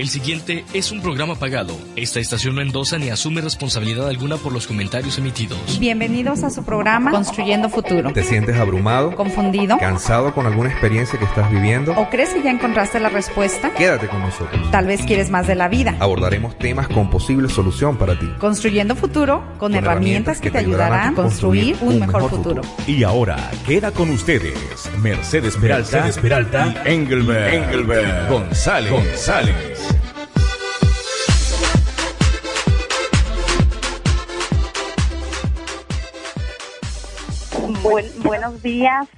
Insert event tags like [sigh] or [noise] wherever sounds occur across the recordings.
El siguiente es un programa pagado. Esta estación no endosa ni asume responsabilidad alguna por los comentarios emitidos. Bienvenidos a su programa Construyendo Futuro. ¿Te sientes abrumado? ¿Confundido? ¿Cansado con alguna experiencia que estás viviendo? ¿O crees que ya encontraste la respuesta? Quédate con nosotros. Tal vez quieres más de la vida. Abordaremos temas con posible solución para ti. Construyendo Futuro con, herramientas, que, te ayudarán a construir un, mejor, futuro. Y ahora queda con ustedes Mercedes Peralta, Mercedes Peralta y Engelbert, Engelbert González. González. Buenos días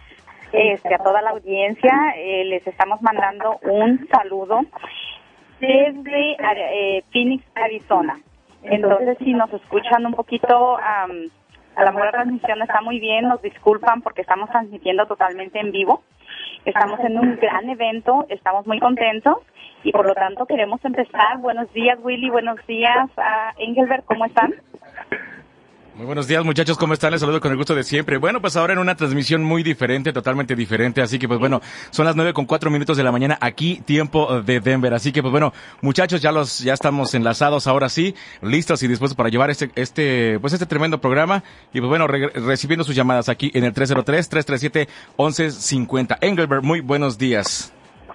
este, a toda la audiencia. Eh, les estamos mandando un saludo desde eh, Phoenix, Arizona. Entonces, si nos escuchan un poquito, a la mejor transmisión está muy bien, nos disculpan porque estamos transmitiendo totalmente en vivo. Estamos en un gran evento, estamos muy contentos y por lo tanto queremos empezar. Buenos días, Willy, buenos días, a Engelbert, ¿cómo están? Muy buenos días muchachos, ¿cómo están? Les saludo con el gusto de siempre. Bueno, pues ahora en una transmisión muy diferente, totalmente diferente, así que pues bueno, son las nueve con cuatro minutos de la mañana aquí, tiempo de Denver. Así que pues bueno, muchachos, ya los, ya estamos enlazados ahora sí, listos y dispuestos para llevar este, este, pues este tremendo programa. Y pues bueno, recibiendo sus llamadas aquí en el 303-337-1150. Engelbert, muy buenos días.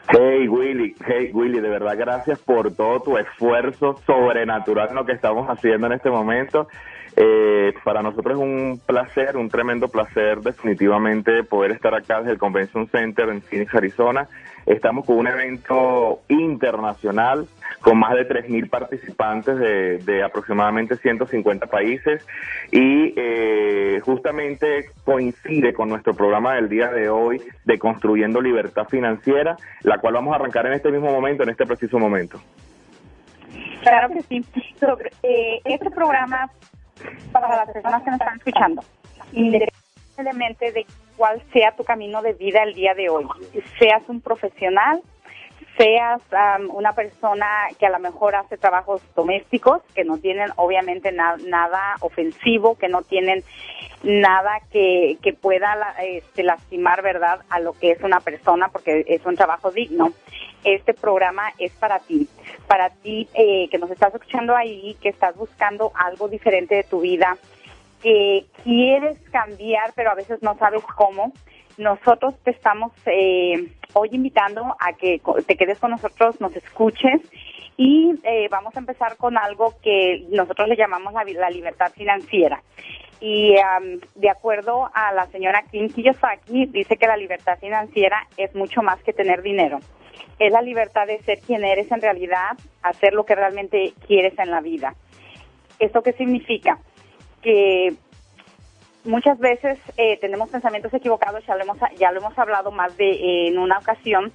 Hey Willy, hey Willy, de verdad gracias por todo tu esfuerzo sobrenatural en lo que estamos haciendo en este momento. Eh, para nosotros es un placer, un tremendo placer definitivamente poder estar acá desde el Convention Center en Phoenix, Arizona. Estamos con un evento internacional con más de 3.000 participantes de, aproximadamente 150 países y eh, justamente coincide con nuestro programa del día de hoy de Construyendo Libertad Financiera, la cual vamos a arrancar en este mismo momento, en este preciso momento. Claro que sí. Eh, este programa para las personas que nos están escuchando, independientemente de cuál sea tu camino de vida el día de hoy, seas un profesional, seas una persona que a lo mejor hace trabajos domésticos, que no tienen obviamente nada ofensivo, que no tienen nada que, que pueda este, lastimar, ¿verdad?, a lo que es una persona, porque es un trabajo digno. Este programa es para ti, para ti eh, que nos estás escuchando ahí, que estás buscando algo diferente de tu vida, que quieres cambiar, pero a veces no sabes cómo. Nosotros te estamos eh, hoy invitando a que te quedes con nosotros, nos escuches y eh, vamos a empezar con algo que nosotros le llamamos la, la libertad financiera. Y de acuerdo a la señora Kim Kiyosaki, dice que la libertad financiera es mucho más que tener dinero. Es la libertad de ser quien eres en realidad, hacer lo que realmente quieres en la vida. ¿Esto qué significa? Que muchas veces eh, tenemos pensamientos equivocados, ya lo hemos, ya lo hemos hablado más de en una ocasión,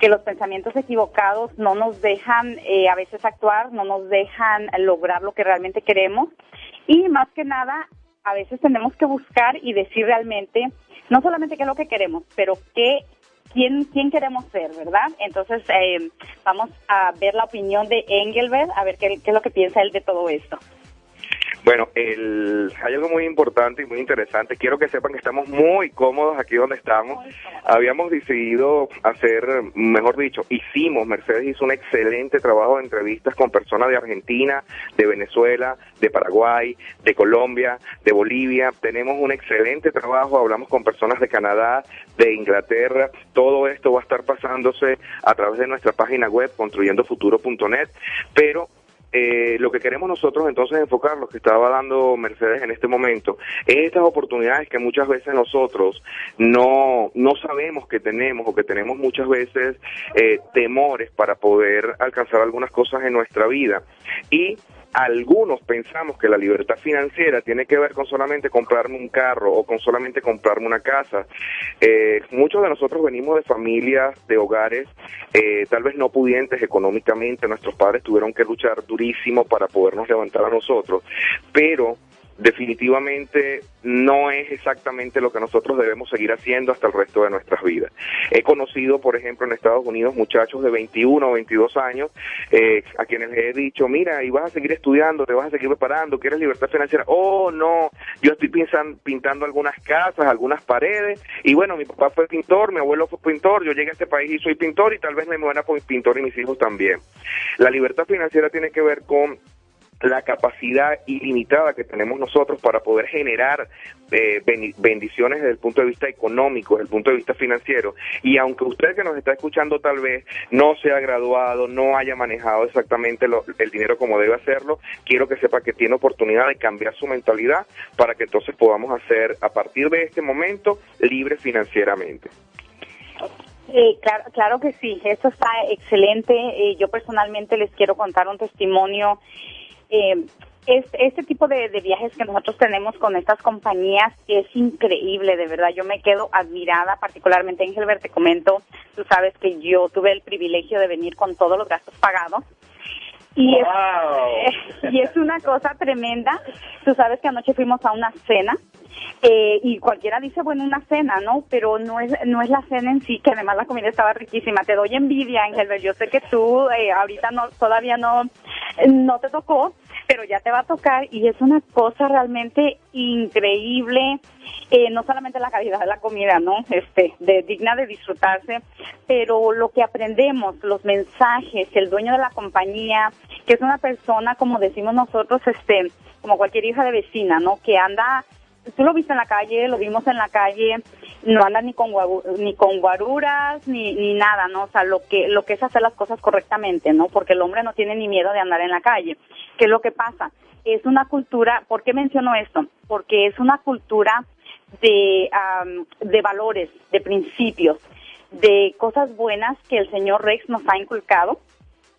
que los pensamientos equivocados no nos dejan eh, a veces actuar, no nos dejan lograr lo que realmente queremos y más que nada a veces tenemos que buscar y decir realmente no solamente qué es lo que queremos, pero qué quién quién queremos ser, ¿verdad? Entonces eh, vamos a ver la opinión de Engelbert, a ver qué, qué es lo que piensa él de todo esto. Bueno, el, hay algo muy importante y muy interesante. Quiero que sepan que estamos muy cómodos aquí donde estamos. Habíamos decidido hacer, mejor dicho, hicimos, Mercedes hizo un excelente trabajo de entrevistas con personas de Argentina, de Venezuela, de Paraguay, de Colombia, de Bolivia. Tenemos un excelente trabajo, hablamos con personas de Canadá, de Inglaterra. Todo esto va a estar pasándose a través de nuestra página web construyendofuturo.net, pero eh, lo que queremos nosotros entonces enfocar, lo que estaba dando Mercedes en este momento, es estas oportunidades que muchas veces nosotros no, no sabemos que tenemos o que tenemos muchas veces eh, temores para poder alcanzar algunas cosas en nuestra vida. Y algunos pensamos que la libertad financiera tiene que ver con solamente comprarme un carro o con solamente comprarme una casa. Eh, muchos de nosotros venimos de familias, de hogares, eh, tal vez no pudientes económicamente. Nuestros padres tuvieron que luchar durísimo para podernos levantar a nosotros, pero definitivamente no es exactamente lo que nosotros debemos seguir haciendo hasta el resto de nuestras vidas. He conocido, por ejemplo, en Estados Unidos muchachos de 21 o 22 años eh, a quienes he dicho, mira, y vas a seguir estudiando, te vas a seguir preparando, quieres libertad financiera. Oh, no, yo estoy pintan, pintando algunas casas, algunas paredes, y bueno, mi papá fue pintor, mi abuelo fue pintor, yo llegué a este país y soy pintor y tal vez me muera por pintor y mis hijos también. La libertad financiera tiene que ver con la capacidad ilimitada que tenemos nosotros para poder generar eh, bendiciones desde el punto de vista económico, desde el punto de vista financiero. Y aunque usted que nos está escuchando tal vez no sea graduado, no haya manejado exactamente el dinero como debe hacerlo, quiero que sepa que tiene oportunidad de cambiar su mentalidad para que entonces podamos hacer a partir de este momento libre financieramente. Eh, claro, claro que sí, eso está excelente. Eh, yo personalmente les quiero contar un testimonio eh, este, tipo de, viajes que nosotros tenemos con estas compañías es increíble, de verdad. Yo me quedo admirada, particularmente en Gelbert, te comento, tú sabes que yo tuve el privilegio de venir con todos los gastos pagados. Y, es, [laughs] y es una cosa tremenda. Tú sabes que anoche fuimos a una cena eh, y cualquiera dice, bueno, una cena, ¿no? Pero no es, no es la cena en sí, que además la comida estaba riquísima. Te doy envidia, Ángel, yo sé que tú eh, ahorita no, todavía no, no te tocó, pero ya te va a tocar y es una cosa realmente increíble, eh, no solamente la calidad de la comida, ¿no? Este, de, digna de disfrutarse, pero lo que aprendemos, los mensajes, el dueño de la compañía, que es una persona, como decimos nosotros, este, como cualquier hija de vecina, ¿no? Que anda tú lo viste en la calle, lo vimos en la calle, no anda ni con ni con guaruras ni, ni nada, ¿no? O sea, lo que lo que es hacer las cosas correctamente, ¿no? Porque el hombre no tiene ni miedo de andar en la calle. ¿Qué es lo que pasa? Es una cultura, ¿por qué menciono esto? Porque es una cultura de de valores, de principios, de cosas buenas que el señor Rex nos ha inculcado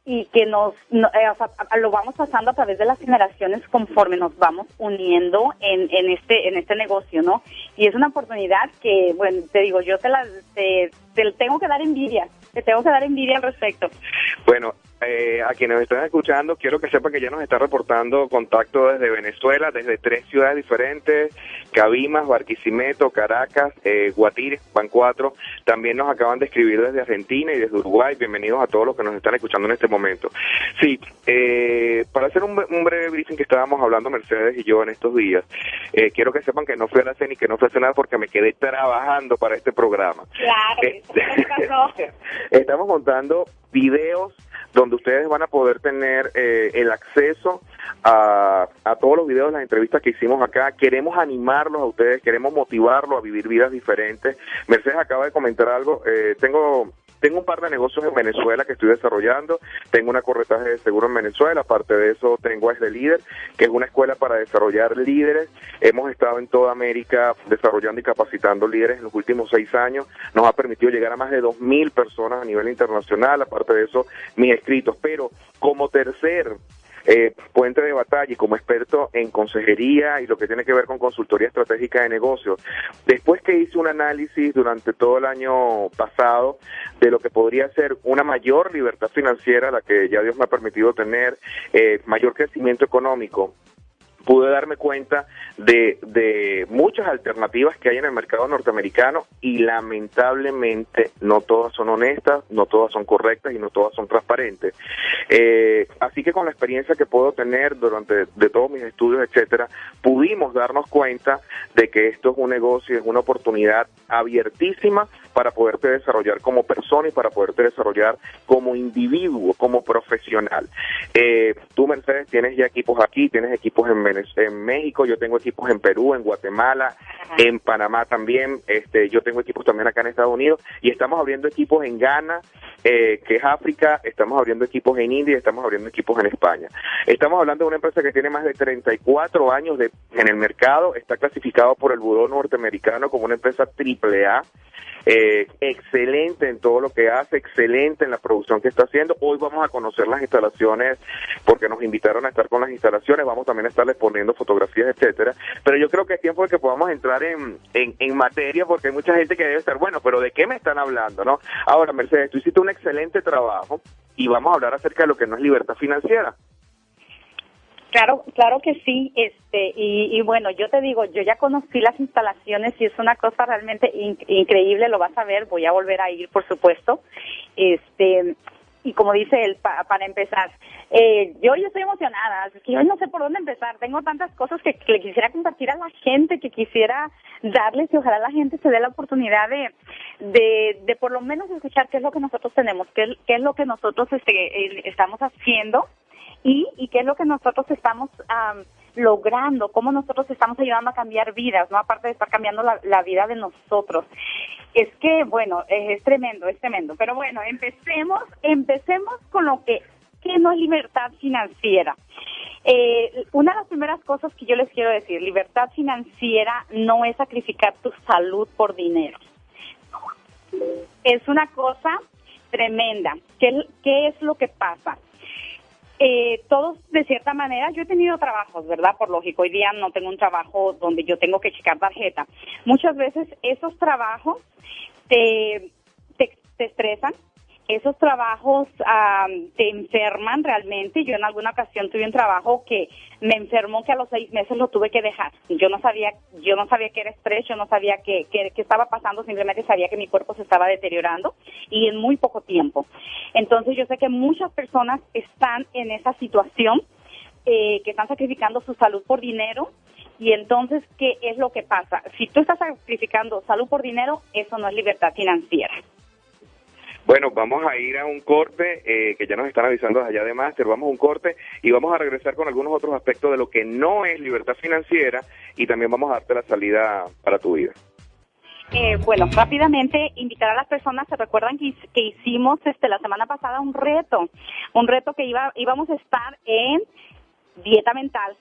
y que nos eh, lo vamos pasando a través de las generaciones conforme nos vamos uniendo en, en este en este negocio no y es una oportunidad que bueno te digo yo te la te, te tengo que dar envidia te tengo que dar envidia al respecto. Bueno eh, a quienes están escuchando, quiero que sepan que ya nos está reportando contacto desde Venezuela, desde tres ciudades diferentes, Cabimas, Barquisimeto, Caracas, eh, Guatire, van cuatro. También nos acaban de escribir desde Argentina y desde Uruguay. Bienvenidos a todos los que nos están escuchando en este momento. Sí, eh, para hacer un, breve briefing que estábamos hablando Mercedes y yo en estos días, eh, quiero que sepan que no fui a la cena y que no fui a cenar porque me quedé trabajando para este programa. Claro, eh, [laughs] estamos montando videos donde ustedes van a poder tener eh, el acceso a, a, todos los videos, las entrevistas que hicimos acá. Queremos animarlos a ustedes, queremos motivarlos a vivir vidas diferentes. Mercedes acaba de comentar algo. Eh, tengo tengo un par de negocios en Venezuela que estoy desarrollando. Tengo una corretaje de seguro en Venezuela. Aparte de eso, tengo Es de Líder, que es una escuela para desarrollar líderes. Hemos estado en toda América desarrollando y capacitando líderes en los últimos seis años. Nos ha permitido llegar a más de dos mil personas a nivel internacional. Aparte de eso, mis escritos. Pero como tercer eh, puente de batalla y como experto en consejería y lo que tiene que ver con consultoría estratégica de negocios. Después que hice un análisis durante todo el año pasado de lo que podría ser una mayor libertad financiera, la que ya Dios me ha permitido tener, eh, mayor crecimiento económico, pude darme cuenta de, de muchas alternativas que hay en el mercado norteamericano y lamentablemente no todas son honestas, no todas son correctas y no todas son transparentes. Eh, así que con la experiencia que puedo tener durante de todos mis estudios, etcétera, pudimos darnos cuenta de que esto es un negocio, es una oportunidad abiertísima para poderte desarrollar como persona y para poderte desarrollar como individuo, como profesional. Eh, tú, Mercedes, tienes ya equipos aquí, tienes equipos en, en México, yo tengo equipos en Perú, en Guatemala, en Panamá también, este, yo tengo equipos también acá en Estados Unidos y estamos abriendo equipos en Ghana, eh, que es África, estamos abriendo equipos en India y estamos abriendo equipos en España. Estamos hablando de una empresa que tiene más de 34 años de, en el mercado, está clasificado por el Buró norteamericano como una empresa triple A eh, excelente en todo lo que hace, excelente en la producción que está haciendo. Hoy vamos a conocer las instalaciones porque nos invitaron a estar con las instalaciones, vamos también a estarles poniendo fotografías, etcétera. Pero yo creo que es tiempo de que podamos entrar en, en, en materia porque hay mucha gente que debe estar, bueno, pero ¿de qué me están hablando? no Ahora, Mercedes, tú hiciste un excelente trabajo y vamos a hablar acerca de lo que no es libertad financiera. Claro, claro que sí, este, y, y, bueno, yo te digo, yo ya conocí las instalaciones y es una cosa realmente increíble, lo vas a ver, voy a volver a ir, por supuesto, este, y como dice él, para empezar, eh, yo yo estoy emocionada, es que yo no sé por dónde empezar, tengo tantas cosas que, le quisiera compartir a la gente, que quisiera darles y ojalá la gente se dé la oportunidad de, de, de por lo menos escuchar qué es lo que nosotros tenemos, qué, qué es lo que nosotros este, eh, estamos haciendo y, y qué es lo que nosotros estamos logrando, cómo nosotros estamos ayudando a cambiar vidas, ¿no? Aparte de estar cambiando la, la vida de nosotros. Es que, bueno, es, tremendo, es tremendo. Pero bueno, empecemos, empecemos con lo que, que no es libertad financiera. Eh, una de las primeras cosas que yo les quiero decir, libertad financiera no es sacrificar tu salud por dinero. Es una cosa tremenda. ¿Qué, qué es lo que pasa? Eh, todos, de cierta manera, yo he tenido trabajos, ¿verdad? Por lógico, hoy día no tengo un trabajo donde yo tengo que checar tarjeta. Muchas veces esos trabajos te, te, te estresan, esos trabajos te enferman realmente. Yo en alguna ocasión tuve un trabajo que me enfermó que a los seis meses lo tuve que dejar. Yo no sabía, yo no sabía que era estrés, yo no sabía qué estaba pasando, simplemente sabía que mi cuerpo se estaba deteriorando y en muy poco tiempo. Entonces yo sé que muchas personas están en esa situación, eh, que están sacrificando su salud por dinero. Y entonces, ¿qué es lo que pasa? Si tú estás sacrificando salud por dinero, eso no es libertad financiera. Bueno, vamos a ir a un corte eh, que ya nos están avisando allá de Máster. Vamos a un corte y vamos a regresar con algunos otros aspectos de lo que no es libertad financiera y también vamos a darte la salida para tu vida. Eh, bueno, rápidamente invitar a las personas, se recuerdan que, hicimos este la semana pasada un reto, un reto que iba íbamos a estar en dieta mental.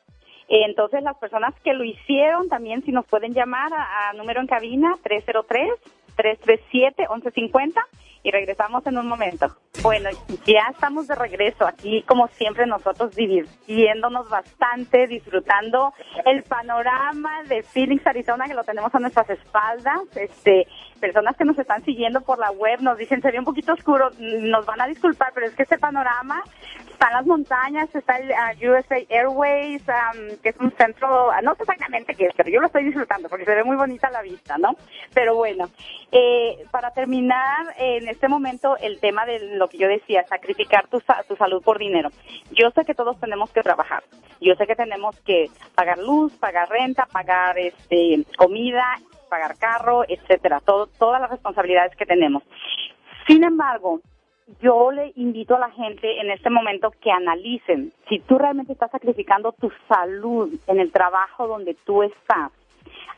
Entonces las personas que lo hicieron también si nos pueden llamar a, número en cabina 303 337 1150 y regresamos en un momento. Bueno, ya estamos de regreso aquí, como siempre, nosotros divirtiéndonos bastante, disfrutando el panorama de Phoenix, Arizona, que lo tenemos a nuestras espaldas. Este, personas que nos están siguiendo por la web nos dicen, sería un poquito oscuro, nos van a disculpar, pero es que este panorama están las montañas, está el uh, USA Airways, um, que es un centro, no sé exactamente qué es, pero yo lo estoy disfrutando porque se ve muy bonita la vista, ¿no? Pero bueno, eh, para terminar en este momento el tema de lo que yo decía, sacrificar tu, tu salud por dinero. Yo sé que todos tenemos que trabajar, yo sé que tenemos que pagar luz, pagar renta, pagar este comida, pagar carro, etcétera, todo, todas las responsabilidades que tenemos. Sin embargo, yo le invito a la gente en este momento que analicen si tú realmente estás sacrificando tu salud en el trabajo donde tú estás.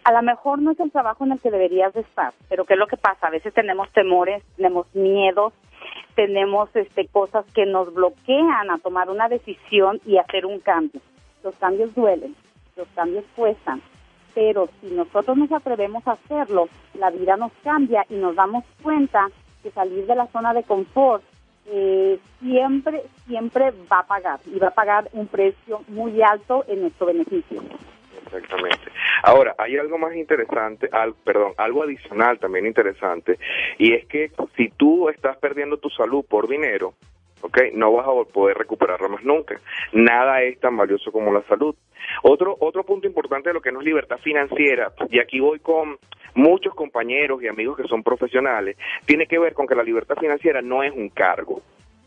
A lo mejor no es el trabajo en el que deberías de estar, pero ¿qué es lo que pasa? A veces tenemos temores, tenemos miedos, tenemos este, cosas que nos bloquean a tomar una decisión y hacer un cambio. Los cambios duelen, los cambios cuestan, pero si nosotros nos atrevemos a hacerlo, la vida nos cambia y nos damos cuenta que salir de la zona de confort eh, siempre, siempre va a pagar y va a pagar un precio muy alto en nuestro beneficio. Exactamente. Ahora, hay algo más interesante, al, perdón, algo adicional también interesante, y es que si tú estás perdiendo tu salud por dinero, ¿ok? No vas a poder recuperarla más nunca. Nada es tan valioso como la salud. Otro, otro punto importante de lo que no es libertad financiera, y aquí voy con muchos compañeros y amigos que son profesionales, tiene que ver con que la libertad financiera no es un cargo.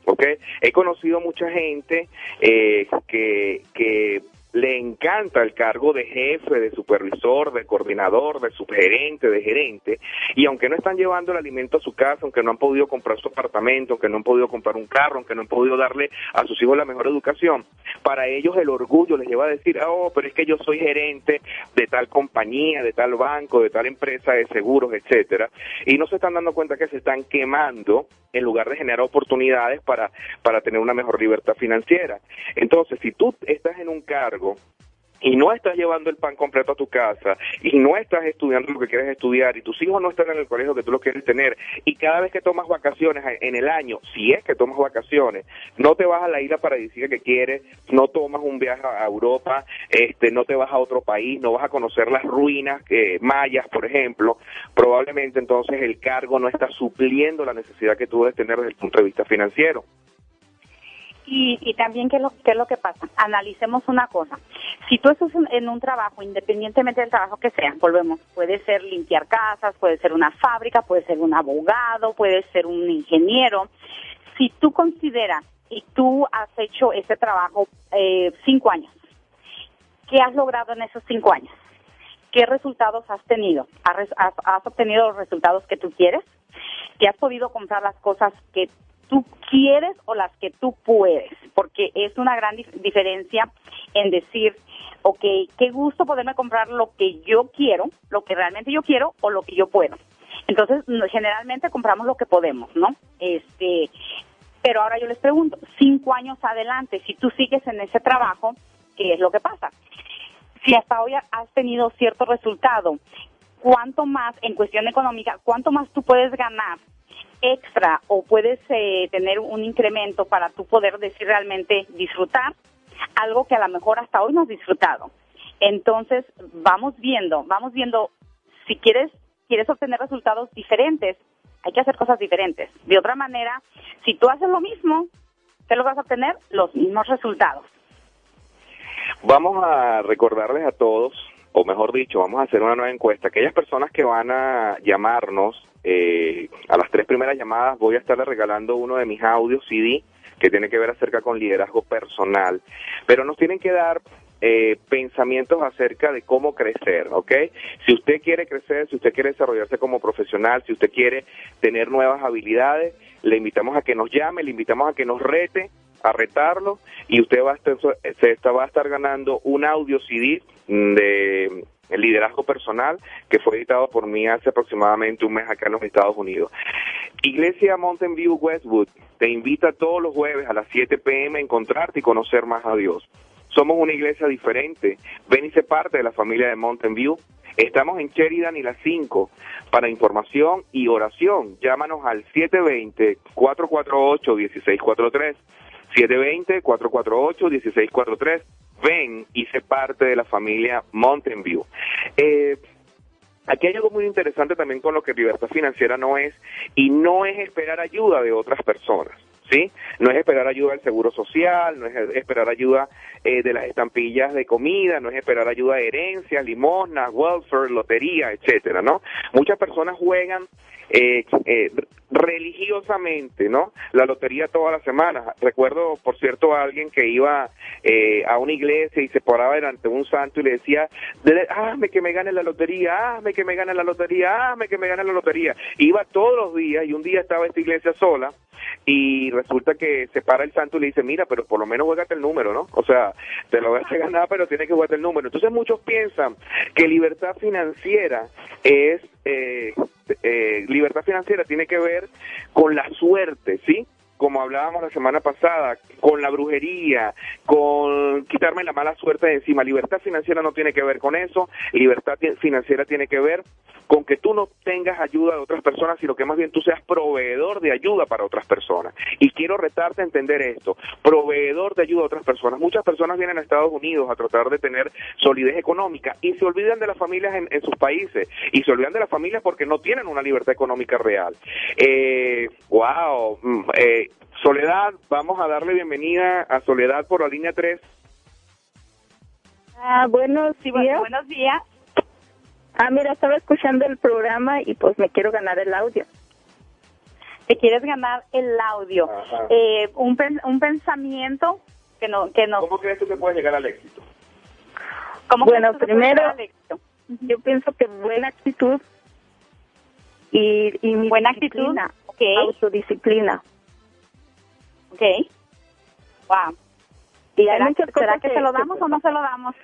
¿ok? He conocido mucha gente eh, que, que le encanta el cargo de jefe, de supervisor, de coordinador, de subgerente, de gerente, y aunque no están llevando el alimento a su casa, aunque no han podido comprar su apartamento, aunque no han podido comprar un carro, aunque no han podido darle a sus hijos la mejor educación, para ellos el orgullo les lleva a decir, oh, pero es que yo soy gerente de tal compañía, de tal banco, de tal empresa de seguros, etcétera, y no se están dando cuenta que se están quemando en lugar de generar oportunidades para, para tener una mejor libertad financiera. Entonces, si tú estás en un cargo y no estás llevando el pan completo a tu casa y no estás estudiando lo que quieres estudiar y tus hijos no están en el colegio que tú lo quieres tener y cada vez que tomas vacaciones en el año, si es que tomas vacaciones, no te vas a la isla paradisíaca que quieres, no tomas un viaje a Europa, este, no te vas a otro país, no vas a conocer las ruinas eh, mayas, por ejemplo, probablemente entonces el cargo no está supliendo la necesidad que tú debes tener desde el punto de vista financiero. Y, y también, ¿qué es, lo, ¿qué es lo que pasa? Analicemos una cosa. Si tú estás en, un trabajo, independientemente del trabajo que sea, volvemos, puede ser limpiar casas, puede ser una fábrica, puede ser un abogado, puede ser un ingeniero. Si tú consideras y tú has hecho ese trabajo eh, cinco años, ¿qué has logrado en esos cinco años? ¿Qué resultados has tenido? ¿Has, has- has obtenido los resultados que tú quieres? ¿Te has podido comprar las cosas que tú quieres o las que tú puedes? Porque es una gran dif- diferencia en decir, ok, qué gusto poderme comprar lo que yo quiero, lo que realmente yo quiero o lo que yo puedo. Entonces, generalmente compramos lo que podemos, ¿no? Este, pero ahora yo les pregunto, cinco años adelante, si tú sigues en ese trabajo, ¿qué es lo que pasa? Si hasta hoy has tenido cierto resultado, ¿cuánto más, en cuestión económica, cuánto más tú puedes ganar extra o puedes eh, tener un incremento para tú poder decir realmente disfrutar algo que a lo mejor hasta hoy no has disfrutado? Entonces, vamos viendo, vamos viendo, si quieres, quieres obtener resultados diferentes, hay que hacer cosas diferentes. De otra manera, si tú haces lo mismo, ¿qué lo vas a obtener? Los mismos resultados. Vamos a recordarles a todos, o mejor dicho, vamos a hacer una nueva encuesta. Aquellas personas que van a llamarnos, eh, a las tres primeras llamadas voy a estarles regalando uno de mis audios CD que tiene que ver acerca con liderazgo personal. Pero nos tienen que dar eh, pensamientos acerca de cómo crecer, ¿ok? Si usted quiere crecer, si usted quiere desarrollarse como profesional, si usted quiere tener nuevas habilidades, le invitamos a que nos llame, le invitamos a que nos rete, a retarlo, y usted va a estar, se está- va a estar ganando un audio CD de liderazgo personal que fue editado por mí hace aproximadamente un mes acá en los Estados Unidos. Iglesia Mountain View Westwood te invita todos los jueves a las 7 pm a encontrarte y conocer más a Dios. Somos una iglesia diferente. Ven y sé parte de la familia de Mountain View. Estamos en Sheridan y las 5. Para información y oración, llámanos al 720-448-1643. 720-448-1643. Ven y sé parte de la familia Mountain View. Eh, Aquí hay algo muy interesante también con lo que libertad financiera no es, y no es esperar ayuda de otras personas, ¿sí? No es esperar ayuda del seguro social, no es esperar ayuda eh, de las estampillas de comida, no es esperar ayuda de herencias, limosnas, welfare, lotería, etcétera, ¿no? Muchas personas juegan eh, eh, religiosamente, ¿no? La lotería todas las semanas. Recuerdo, por cierto, a alguien que iba eh, a una iglesia y se paraba delante de un santo y le decía, "Dele- hazme que me gane la lotería, hazme que me gane la lotería, hazme que me gane la lotería. Iba todos los días y un día estaba esta iglesia sola y resulta que se para el santo y le dice, mira, pero por lo menos juégate el número, ¿no? O sea, te lo vas a ganar, pero tienes que jugarte el número. Entonces muchos piensan que libertad financiera es, eh, eh, libertad financiera tiene que ver con la suerte, ¿sí? Como hablábamos la semana pasada, con la brujería, con quitarme la mala suerte de encima. Libertad financiera no tiene que ver con eso, libertad financiera tiene que ver con que tú no tengas ayuda de otras personas, sino que más bien tú seas proveedor de ayuda para otras personas. Y quiero retarte a entender esto, proveedor de ayuda a otras personas. Muchas personas vienen a Estados Unidos a tratar de tener solidez económica y se olvidan de las familias en, en sus países y se olvidan de las familias porque no tienen una libertad económica real. Eh, wow, mm, eh, Soledad, vamos a darle bienvenida a Soledad por la línea 3. Ah, buenos Sí, días. buenos días. Ah, mira, estaba escuchando el programa y pues me quiero ganar el audio. Te quieres ganar el audio. Eh, un, pen- un pensamiento que no que no ¿Cómo crees tú que puedes llegar al éxito? ¿cómo Bueno, primero- llegar al éxito? Yo pienso que buena actitud y, y mi Buena disciplina, actitud, autodisciplina. Ok. Wow. Y hay ¿Será, cosas que se lo damos o no se lo damos?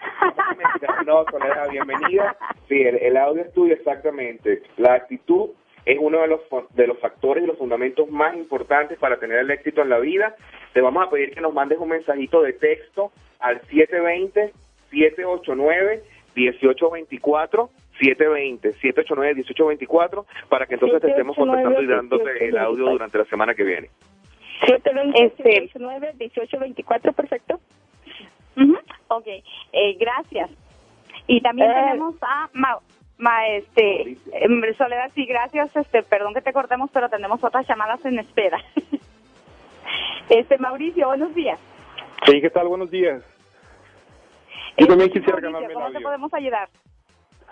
No, Soledad, bienvenida. Sí, el, el audio es tuyo exactamente. La actitud es uno de los de los factores y los fundamentos más importantes para tener el éxito en la vida. Te vamos a pedir que nos mandes un mensajito de texto al 720-789-1824. 720-789-1824 para que entonces te estemos contactando y dándote el audio durante la semana que viene. 720 Este- 19 18 24, perfecto. Ujú. Ok, eh, gracias. Y también Eh. tenemos a Ma, Ma- este, em, Soledad, sí, gracias, este, perdón que te cortemos, pero tenemos otras llamadas en espera. [laughs] Este, Mauricio, buenos días. Sí, ¿qué tal? Buenos días. Yo también quisiera ganarme el ¿Cómo te audio. podemos ayudar?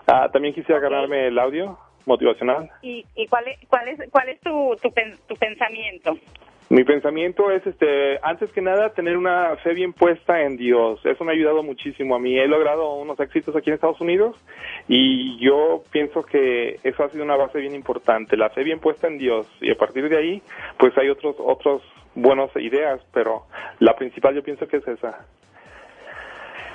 Ah, también quisiera ganarme el audio motivacional. ¿Y, y cuál es, cuál es, cuál es tu, tu, tu pensamiento? Mi pensamiento es, este, antes que nada, tener una fe bien puesta en Dios. Eso me ha ayudado muchísimo a mí. He logrado unos éxitos aquí en Estados Unidos y yo pienso que eso ha sido una base bien importante. La fe bien puesta en Dios y a partir de ahí, pues hay otros, otros buenas ideas, pero la principal yo pienso que es esa.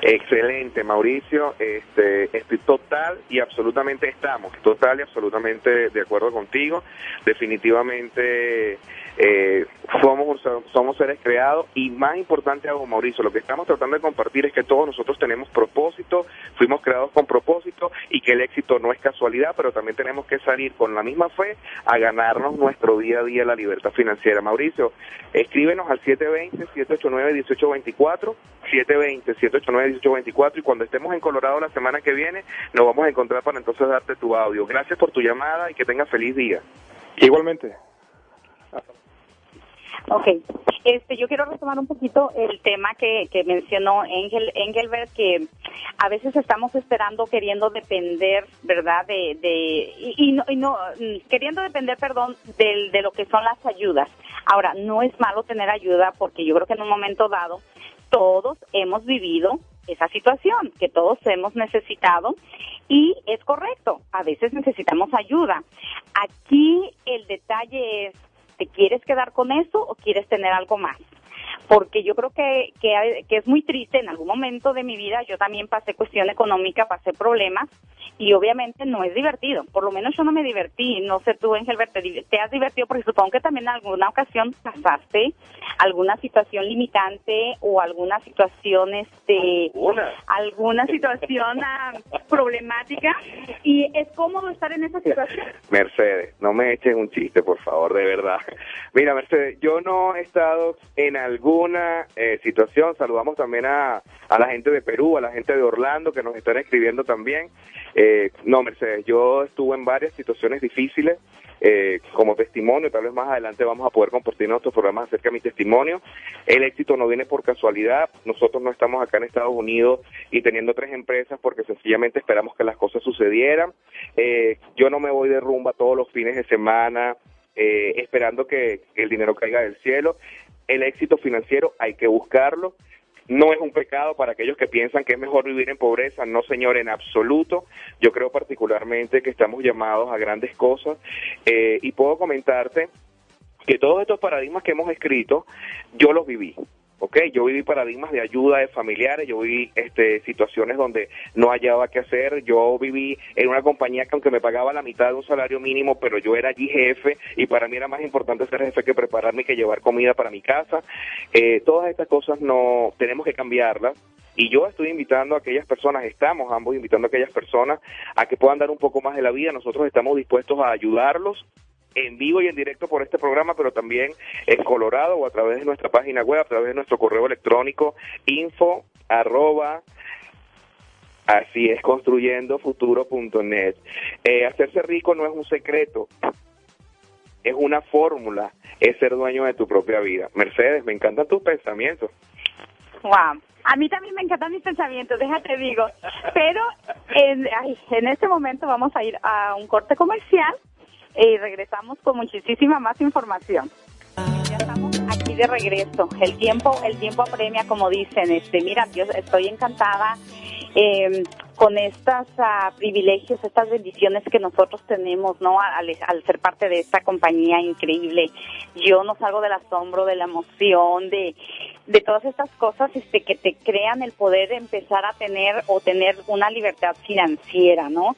Excelente, Mauricio. Este, estoy total y absolutamente estamos, total y absolutamente de acuerdo contigo. Definitivamente eh, somos somos seres creados y más importante aún, Mauricio, lo que estamos tratando de compartir es que todos nosotros tenemos propósito, fuimos creados con propósito y que el éxito no es casualidad, pero también tenemos que salir con la misma fe a ganarnos nuestro día a día la libertad financiera. Mauricio, escríbenos al 720-789-1824, 720-789-1824 y cuando estemos en Colorado la semana que viene nos vamos a encontrar para entonces darte tu audio. Gracias por tu llamada y que tengas feliz día. Igualmente. Ok, este, yo quiero retomar un poquito el tema que, que mencionó Engel, Engelbert, que a veces estamos esperando, queriendo depender, ¿verdad? De, de y, y no, y no, mm, queriendo depender, perdón, del, de lo que son las ayudas. Ahora, no es malo tener ayuda porque yo creo que en un momento dado todos hemos vivido esa situación, que todos hemos necesitado y es correcto, a veces necesitamos ayuda. Aquí el detalle es, ¿te quieres quedar con eso o quieres tener algo más? Porque yo creo que, que, que es muy triste, en algún momento de mi vida. Yo también pasé cuestión económica, pasé problemas y obviamente no es divertido, por lo menos yo no me divertí, no sé tú Engelbert, te, te has divertido porque supongo que también en alguna ocasión pasaste alguna situación limitante o alguna situación, este, alguna situación ah, problemática. Y es cómodo estar en esa situación. [laughs] Mercedes, no me echen un chiste, por favor, de verdad. Mira, Mercedes, yo no he estado en alguna eh, situación. Saludamos también a, a la gente de Perú, a la gente de Orlando que nos están escribiendo también. Eh, no, Mercedes, yo estuve en varias situaciones difíciles eh, como testimonio. Tal vez más adelante vamos a poder compartir nuestros programas acerca de mi testimonio. El éxito no viene por casualidad. Nosotros no estamos acá en Estados Unidos y teniendo tres empresas porque sencillamente esperamos que las cosas sucedieran. Eh, yo no me voy de rumba todos los fines de semana eh, esperando que el dinero caiga del cielo. El éxito financiero hay que buscarlo. No es un pecado para aquellos que piensan que es mejor vivir en pobreza. No, señor, en absoluto. Yo creo particularmente que estamos llamados a grandes cosas. Eh, y puedo comentarte que todos estos paradigmas que hemos escrito, yo los viví. ¿Ok? Yo viví paradigmas de ayuda de familiares, yo viví este, situaciones donde no hallaba qué hacer, yo viví en una compañía que aunque me pagaba la mitad de un salario mínimo, pero yo era allí jefe y para mí era más importante ser jefe que prepararme que llevar comida para mi casa. Eh, todas estas cosas no tenemos que cambiarlas. Y yo estoy invitando a aquellas personas, estamos ambos invitando a aquellas personas a que puedan dar un poco más de la vida. Nosotros estamos dispuestos a ayudarlos en vivo y en directo por este programa, pero también en Colorado o a través de nuestra página web, a través de nuestro correo electrónico info arroba así es construyendo futuro.net. Eh, hacerse rico no es un secreto, es una fórmula, es ser dueño de tu propia vida. Mercedes, me encantan tus pensamientos. Wow. A mí también me encantan mis pensamientos, déjate digo. Pero en, ay, en este momento vamos a ir a un corte comercial y regresamos con muchísima más información. Ya estamos aquí de regreso. El tiempo, el tiempo apremia, como dicen. Este, mira, yo estoy encantada eh, con estos privilegios, estas bendiciones que nosotros tenemos, ¿no? Al, ser parte de esta compañía increíble. Yo no salgo del asombro, de la emoción, de, de todas estas cosas este, que te crean el poder empezar a tener o tener una libertad financiera, ¿no?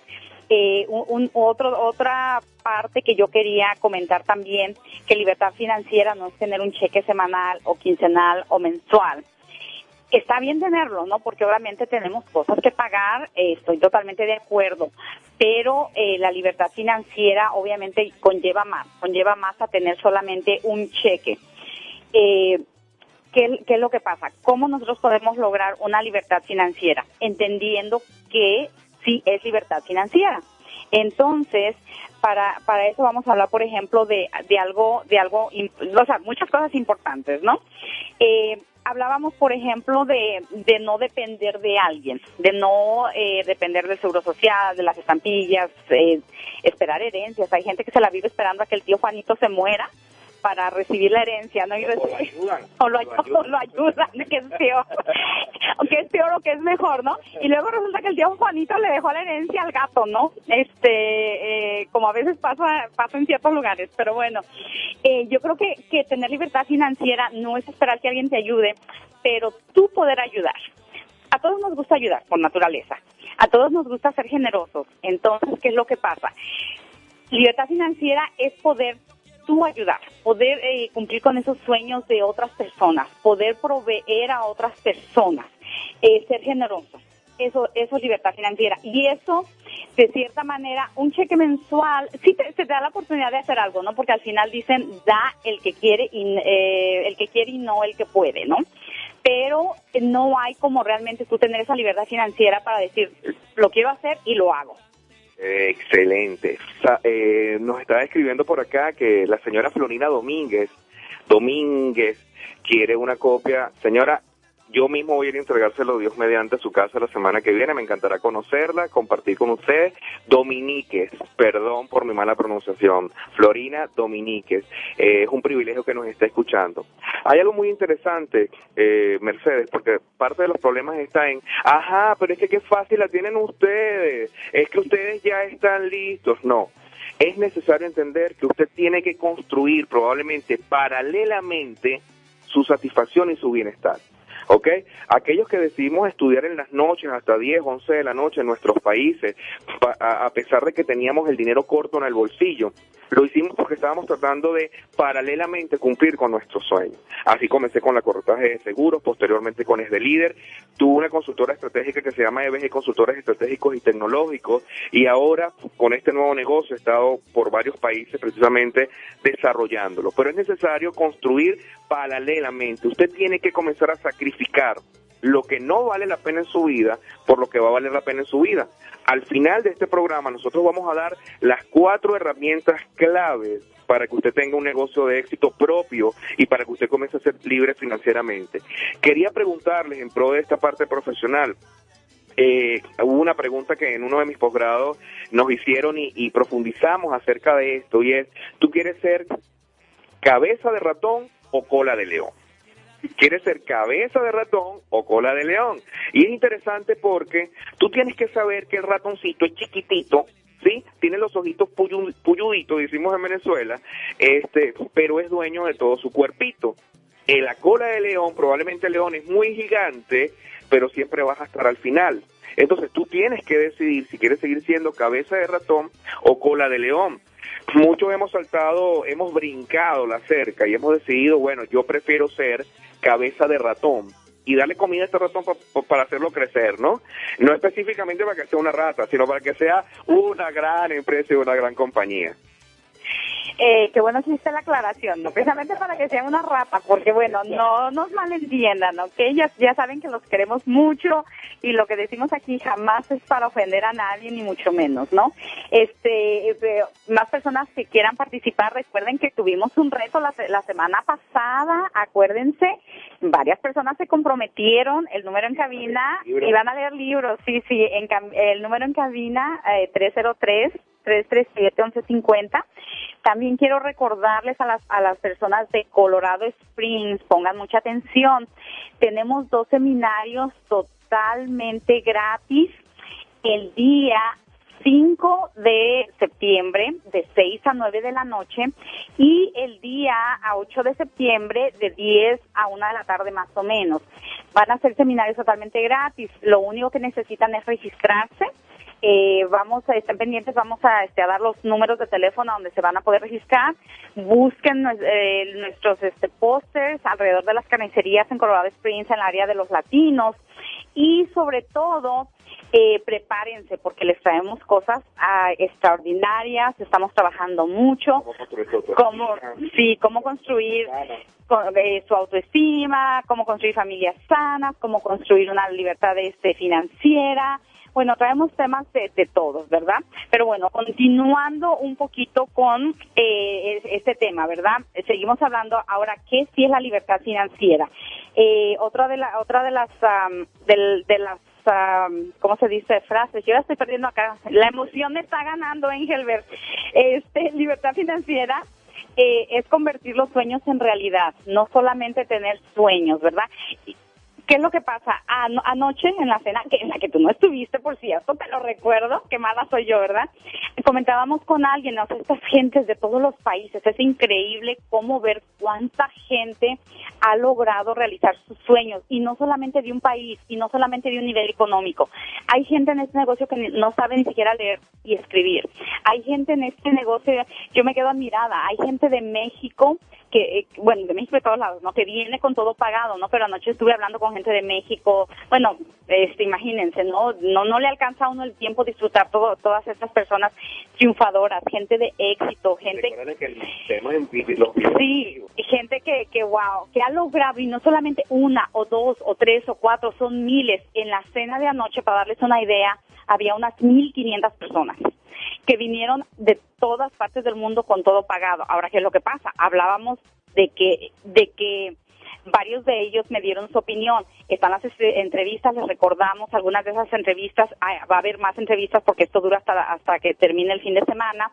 Eh, un, otro, otra parte que yo quería comentar también, que libertad financiera no es tener un cheque semanal o quincenal o mensual. Está bien tenerlo, ¿no? Porque obviamente tenemos cosas que pagar, eh, estoy totalmente de acuerdo, pero eh, la libertad financiera obviamente conlleva más, conlleva más a tener solamente un cheque. Eh, ¿qué, ¿Qué es lo que pasa? ¿Cómo nosotros podemos lograr una libertad financiera? Entendiendo que sí es libertad financiera. Entonces, para, para eso vamos a hablar, por ejemplo, de, de algo, de algo, o sea, muchas cosas importantes, ¿no? Eh, hablábamos, por ejemplo, de, de no depender de alguien, de no eh, depender del seguro social, de las estampillas, eh, esperar herencias. Hay gente que se la vive esperando a que el tío Juanito se muera para recibir la herencia, ¿no? [laughs] o lo ayudan. O [laughs] lo, ayudan, que [laughs] es peor. Que es mejor, ¿no? Y luego resulta que el tío Juanito le dejó la herencia al gato, ¿no? Este, eh, como a veces pasa, pasa en ciertos lugares. Pero bueno, eh, yo creo que, que tener libertad financiera no es esperar que alguien te ayude, pero tú poder ayudar. A todos nos gusta ayudar por naturaleza. A todos nos gusta ser generosos. Entonces, ¿qué es lo que pasa? Libertad financiera es poder tú ayudar, poder eh, cumplir con esos sueños de otras personas, poder proveer a otras personas, eh, ser generoso. Eso, eso es libertad financiera. Y eso, de cierta manera, un cheque mensual, sí te, da la oportunidad de hacer algo, ¿no? Porque al final dicen, da el que quiere y, eh, el que quiere y no el que puede, ¿no? Pero no hay como realmente tú tener esa libertad financiera para decir, lo quiero hacer y lo hago. Excelente. eh, nos está escribiendo por acá que la señora Florina Domínguez, Domínguez, quiere una copia. Señora, yo mismo voy a ir a entregárselo Dios mediante a su casa la semana que viene. Me encantará conocerla, compartir con ustedes. Dominiques, perdón por mi mala pronunciación. Florina Dominiques. Eh, es un privilegio que nos está escuchando. Hay algo muy interesante, eh, Mercedes, porque parte de los problemas está en, ajá, pero es que qué fácil la tienen ustedes. Es que ustedes ya están listos. No. Es necesario entender que usted tiene que construir probablemente paralelamente su satisfacción y su bienestar. ¿Ok? Aquellos que decidimos estudiar en las noches hasta 10, 11 de la noche en nuestros países, a pesar de que teníamos el dinero corto en el bolsillo, lo hicimos porque estábamos tratando de paralelamente cumplir con nuestros sueños. Así comencé con la corretaje de seguros, posteriormente con de Líder, tuve una consultora estratégica que se llama EBG Consultores Estratégicos y Tecnológicos y ahora con este nuevo negocio he estado por varios países precisamente desarrollándolo. Pero es necesario construir paralelamente. Usted tiene que comenzar a sacrificar lo que no vale la pena en su vida por lo que va a valer la pena en su vida. Al final de este programa nosotros vamos a dar las cuatro herramientas claves para que usted tenga un negocio de éxito propio y para que usted comience a ser libre financieramente. Quería preguntarles en pro de esta parte profesional, eh, hubo una pregunta que en uno de mis posgrados nos hicieron y, y, profundizamos acerca de esto y es, ¿tú quieres ser cabeza de ratón o cola de león? ¿Quieres ser cabeza de ratón o cola de león? Y es interesante porque tú tienes que saber que el ratoncito es chiquitito, ¿sí? Tiene los ojitos puyuditos, decimos en Venezuela, este, pero es dueño de todo su cuerpito. En la cola de león, probablemente el león es muy gigante, pero siempre vas a estar al final. Entonces tú tienes que decidir si quieres seguir siendo cabeza de ratón o cola de león. Muchos hemos saltado, hemos brincado la cerca y hemos decidido, bueno, yo prefiero ser cabeza de ratón y darle comida a este ratón para hacerlo crecer, ¿no? No específicamente para que sea una rata, sino para que sea una gran empresa y una gran compañía. Eh, qué bueno que hiciste la aclaración, ¿no? Precisamente para que sea una rata, porque bueno, no nos malentiendan, ¿ok? Ya, ya saben que los queremos mucho y lo que decimos aquí jamás es para ofender a nadie, ni mucho menos, ¿no? Este, eh, más personas que quieran participar, recuerden que tuvimos un reto la, la semana pasada, acuérdense, varias personas se comprometieron, el número en cabina, iban a leer libros, sí, sí, en, el número en cabina, eh, 303 337-1150. También quiero recordarles a las, a las personas de Colorado Springs, pongan mucha atención, tenemos dos seminarios totalmente gratis el día 5 de septiembre de 6 a 9 de la noche y el día a 8 de septiembre de 10 a 1 de la tarde más o menos. Van a ser seminarios totalmente gratis. Lo único que necesitan es registrarse eh, vamos a estar pendientes, vamos a, este, a dar los números de teléfono donde se van a poder registrar. Busquen eh, nuestros este, pósters alrededor de las carnicerías en Colorado Springs, en el área de los latinos. Y sobre todo, eh, prepárense porque les traemos cosas ah, extraordinarias, estamos trabajando mucho. Cómo, sí, cómo construir eh, su autoestima, cómo construir familias sanas, cómo construir una libertad este, financiera, Bueno, traemos temas de, de todos, ¿verdad? Pero bueno, continuando un poquito con eh, este tema, ¿verdad? Seguimos hablando ahora qué sí es la libertad financiera. Eh, otra de la otra de las um, del, de las um, ¿cómo se dice? frases. Yo ya estoy perdiendo acá. La emoción me está ganando, Engelbert. Este, libertad financiera eh, es convertir los sueños en realidad, no solamente tener sueños, ¿verdad? ¿Qué es lo que pasa? anoche en la cena, que en la que tú no estuviste, por cierto, te lo recuerdo, qué mala soy yo, ¿verdad? Comentábamos con alguien, ¿no? estas gentes de todos los países, es increíble cómo ver cuánta gente ha logrado realizar sus sueños, y no solamente de un país, y no solamente de un nivel económico. Hay gente en este negocio que no sabe ni siquiera leer y escribir. Hay gente en este negocio, yo me quedo admirada, hay gente de México que, eh, bueno, de México de todos lados, ¿no? Que viene con todo pagado, ¿no? Pero anoche estuve hablando con gente de México, bueno, este, imagínense, ¿no? No, no le alcanza a uno el tiempo disfrutar todo, todas estas personas triunfadoras, gente de éxito, gente... Que sí, gente que, que, wow, que ha logrado, y no solamente una o dos o tres o cuatro, son miles. En la cena de anoche, para darles una idea, había unas 1.500 personas que vinieron de todas partes del mundo con todo pagado. Ahora, ¿qué es lo que pasa? Hablábamos de que, de que varios de ellos me dieron su opinión. Están las entrevistas, les recordamos algunas de esas entrevistas. va a haber más entrevistas porque esto dura hasta, hasta que termine el fin de semana.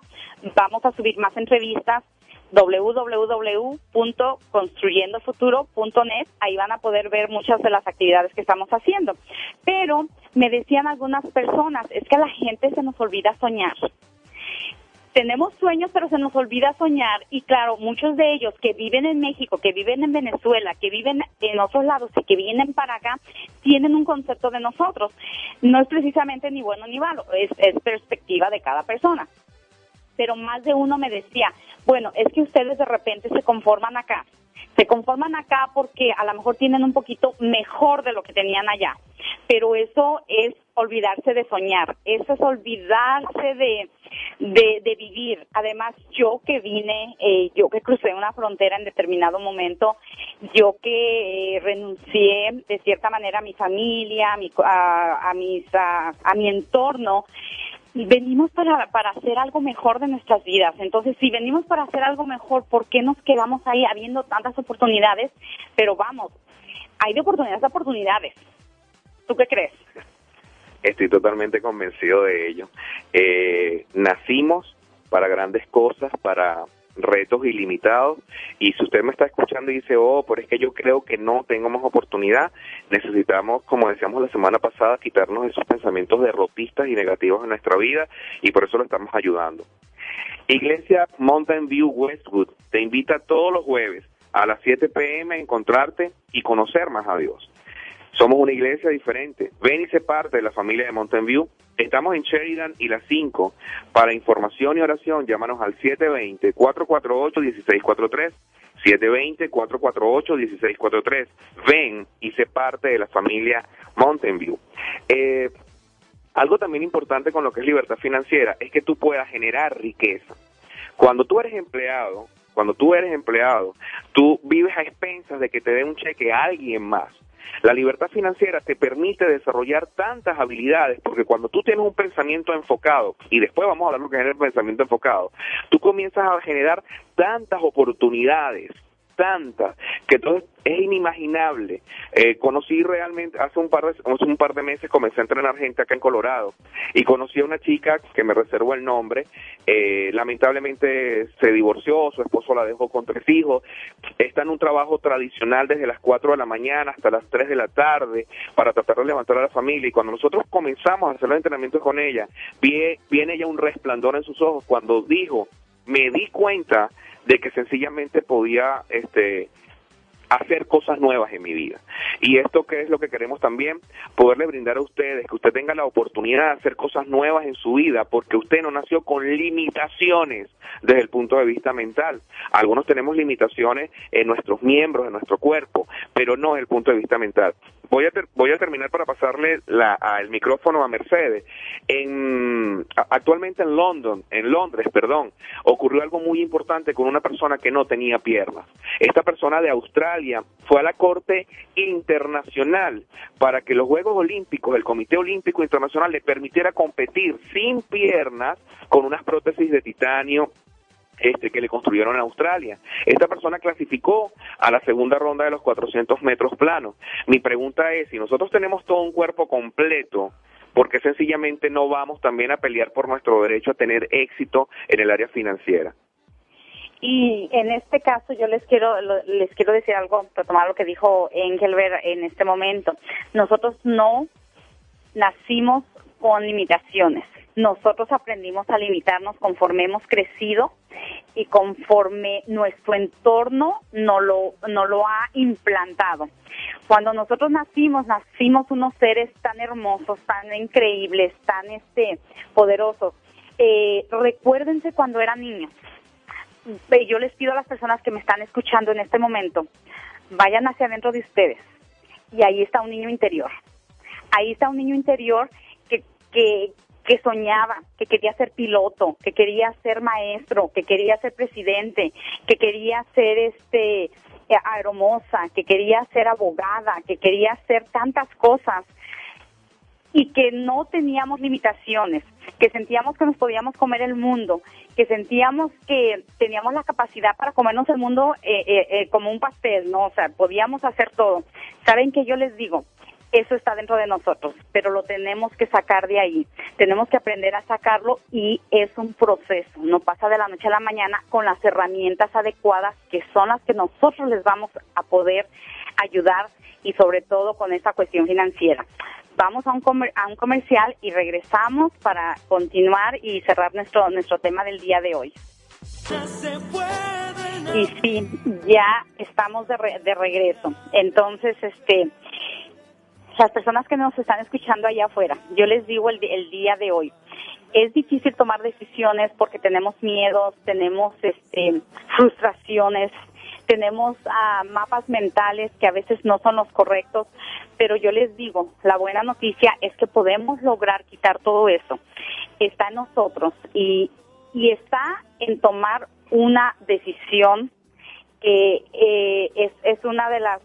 Vamos a subir más entrevistas www.construyendofuturo.net. Ahí van a poder ver muchas de las actividades que estamos haciendo. Pero me decían algunas personas, es que a la gente se nos olvida soñar tenemos sueños, pero se nos olvida soñar. Y claro, muchos de ellos que viven en México, que viven en Venezuela, que viven en otros lados y que vienen para acá, tienen un concepto de nosotros. No es precisamente ni bueno ni malo, es, es perspectiva de cada persona. Pero más de uno me decía, bueno, es que ustedes de repente se conforman acá. Se conforman acá porque a lo mejor tienen un poquito mejor de lo que tenían allá. Pero eso es olvidarse de soñar, eso es olvidarse de, de, vivir. Además, yo que vine, eh, yo que crucé una frontera en determinado momento, yo que eh, renuncié de cierta manera a mi familia, a mi, a, mis, a, mi entorno, venimos para, para hacer algo mejor de nuestras vidas. Entonces, si venimos para hacer algo mejor, ¿por qué nos quedamos ahí habiendo tantas oportunidades? Pero vamos, hay de oportunidades a oportunidades. ¿Tú qué crees? Estoy totalmente convencido de ello. Eh, nacimos para grandes cosas, para retos ilimitados y si usted me está escuchando y dice, oh, pero es que yo creo que no tengo más oportunidad, necesitamos, como decíamos la semana pasada, quitarnos esos pensamientos derrotistas y negativos en nuestra vida y por eso lo estamos ayudando. Iglesia Mountain View Westwood te invita todos los jueves a las 7 pm a encontrarte y conocer más a Dios. Somos una iglesia diferente. Ven y sé parte de la familia de Mountain View. Estamos en Sheridan y las 5. Para información y oración, llámanos al 720-448-1643. 720-448-1643. Ven y sé parte de la familia Mountain View. Eh, algo también importante con lo que es libertad financiera es que tú puedas generar riqueza. Cuando tú eres empleado, cuando tú eres empleado, tú vives a expensas de que te dé un cheque a alguien más. La libertad financiera te permite desarrollar tantas habilidades, porque cuando tú tienes un pensamiento enfocado, y después vamos a hablar lo que es el pensamiento enfocado, tú comienzas a generar tantas oportunidades tanta que todo es inimaginable. Eh, conocí realmente, hace un, par de, hace un par de meses comencé a entrenar gente acá en Colorado y conocí a una chica que me reservó el nombre, eh, lamentablemente se divorció, su esposo la dejó con tres hijos, está en un trabajo tradicional desde las 4 de la mañana hasta las 3 de la tarde para tratar de levantar a la familia. Y cuando nosotros comenzamos a hacer los entrenamientos con ella, viene ya un resplandor en sus ojos cuando dijo, me di cuenta de que sencillamente podía este hacer cosas nuevas en mi vida. Y esto que es lo que queremos también, poderle brindar a ustedes, que usted tenga la oportunidad de hacer cosas nuevas en su vida, porque usted no nació con limitaciones desde el punto de vista mental. Algunos tenemos limitaciones en nuestros miembros, en nuestro cuerpo, pero no desde el punto de vista mental. Voy a, voy a terminar para pasarle la, el micrófono a Mercedes. En, actualmente en London, en Londres, perdón, ocurrió algo muy importante con una persona que no tenía piernas. Esta persona de Australia Fue a la Corte Internacional para que los Juegos Olímpicos, el Comité Olímpico Internacional, le permitiera competir sin piernas con unas prótesis de titanio este, que le construyeron en Australia. Esta persona clasificó a la segunda ronda de los 400 metros planos. Mi pregunta es, si nosotros tenemos todo un cuerpo completo, ¿por qué sencillamente no vamos también a pelear por nuestro derecho a tener éxito en el área financiera? Y en este caso yo les quiero les quiero decir algo, tomar lo que dijo Engelbert en este momento. Nosotros no nacimos con limitaciones. Nosotros aprendimos a limitarnos conforme hemos crecido y conforme nuestro entorno no lo, no lo ha implantado. Cuando nosotros nacimos, nacimos unos seres tan hermosos, tan increíbles, tan este poderosos. Eh, recuérdense cuando eran niños. Yo les pido a las personas que me están escuchando en este momento, vayan hacia adentro de ustedes y ahí está un niño interior. Ahí está un niño interior que, que, que soñaba, que quería ser piloto, que quería ser maestro, que quería ser presidente, que quería ser este eh, aeromoza, que quería ser abogada, que quería hacer tantas cosas y que no teníamos limitaciones, que sentíamos que nos podíamos comer el mundo, que sentíamos que teníamos la capacidad para comernos el mundo eh, eh, como un pastel, ¿no? O sea, podíamos hacer todo. ¿Saben qué yo les digo? eso está dentro de nosotros, pero lo tenemos que sacar de ahí. Tenemos que aprender a sacarlo y es un proceso, no pasa de la noche a la mañana con las herramientas adecuadas que son las que nosotros les vamos a poder ayudar y sobre todo con esta cuestión financiera. Vamos a un, a un comercial y regresamos para continuar y cerrar nuestro, nuestro tema del día de hoy. Y sí, ya estamos de, de regreso. Entonces, este, las personas que nos están escuchando allá afuera, yo les digo el, día de hoy, es difícil tomar decisiones porque tenemos miedos, tenemos este, frustraciones, tenemos uh, mapas mentales que a veces no son los correctos, pero yo les digo, la buena noticia es que podemos lograr quitar todo eso. Está en nosotros y, y está en tomar una decisión que eh, es, es una de las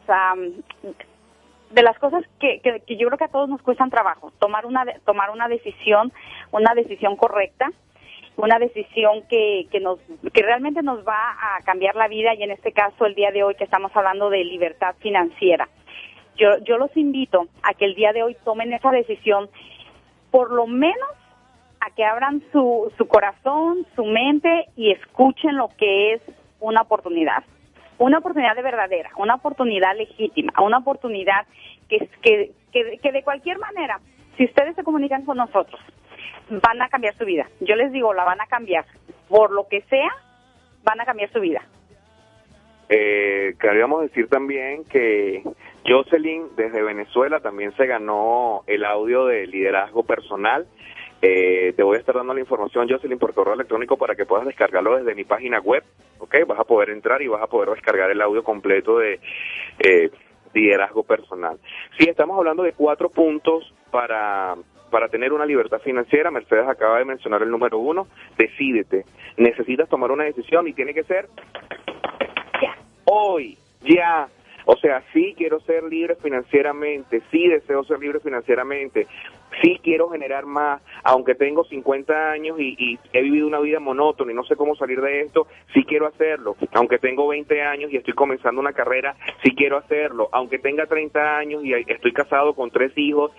de las cosas que, que, yo creo que a todos nos cuestan trabajo, tomar una, tomar una decisión, una decisión correcta, una decisión que, que, nos, que realmente nos va a cambiar la vida y en este caso el día de hoy que estamos hablando de libertad financiera. Yo, yo los invito a que el día de hoy tomen esa decisión, por lo menos a que abran su, su corazón, su mente y escuchen lo que es una oportunidad una oportunidad de verdadera, una oportunidad legítima, una oportunidad que, que, que, de cualquier manera, si ustedes se comunican con nosotros, van a cambiar su vida. Yo les digo, la van a cambiar. Por lo que sea, van a cambiar su vida. Eh, queríamos decir también que Jocelyn desde Venezuela también se ganó el audio de liderazgo personal eh, te voy a estar dando la información, Jocelyn, por correo electrónico para que puedas descargarlo desde mi página web, ¿ok? Vas a poder entrar y vas a poder descargar el audio completo de eh, liderazgo personal. Sí, estamos hablando de cuatro puntos para, para tener una libertad financiera. Mercedes acaba de mencionar el número uno, decídete. Necesitas tomar una decisión y tiene que ser ya, hoy, ya, o sea, sí quiero ser libre financieramente, sí deseo ser libre financieramente, sí quiero generar más, aunque tengo 50 años y, he vivido una vida monótona y no sé cómo salir de esto, sí quiero hacerlo, aunque tengo 20 años y estoy comenzando una carrera, sí quiero hacerlo, aunque tenga 30 años y estoy casado con tres hijos,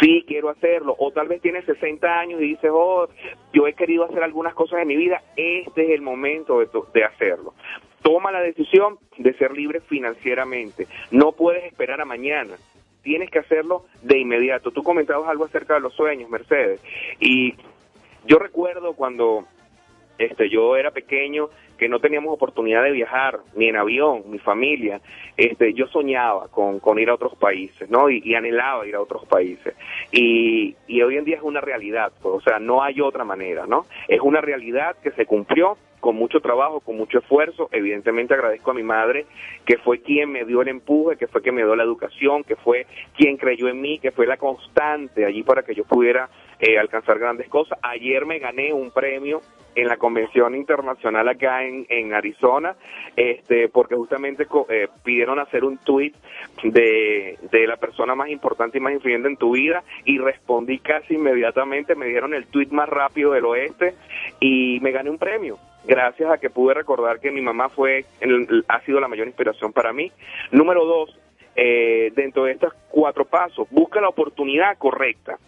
sí quiero hacerlo, o tal vez tienes 60 años y dices, oh, yo he querido hacer algunas cosas en mi vida, este es el momento de hacerlo. Toma la decisión de ser libre financieramente. No puedes esperar a mañana. Tienes que hacerlo de inmediato. Tú comentabas algo acerca de los sueños, Mercedes. Y yo recuerdo cuando este, yo era pequeño que no teníamos oportunidad de viajar ni en avión, mi familia, este, yo soñaba con, con ir a otros países, ¿no? Y, anhelaba ir a otros países. Y, y hoy en día es una realidad, o sea, no hay otra manera, ¿no? Es una realidad que se cumplió con mucho trabajo, con mucho esfuerzo. Evidentemente agradezco a mi madre, que fue quien me dio el empuje, que fue quien me dio la educación, que fue quien creyó en mí, que fue la constante allí para que yo pudiera eh, alcanzar grandes cosas. Ayer me gané un premio en la convención internacional acá en, en Arizona, este, porque justamente eh, pidieron hacer un tweet de, de la persona más importante y más influyente en tu vida y respondí casi inmediatamente, me dieron el tweet más rápido del oeste y me gané un premio. Gracias a que pude recordar que mi mamá fue, ha sido la mayor inspiración para mí. Número dos, eh, dentro de estos cuatro pasos, busca la oportunidad correcta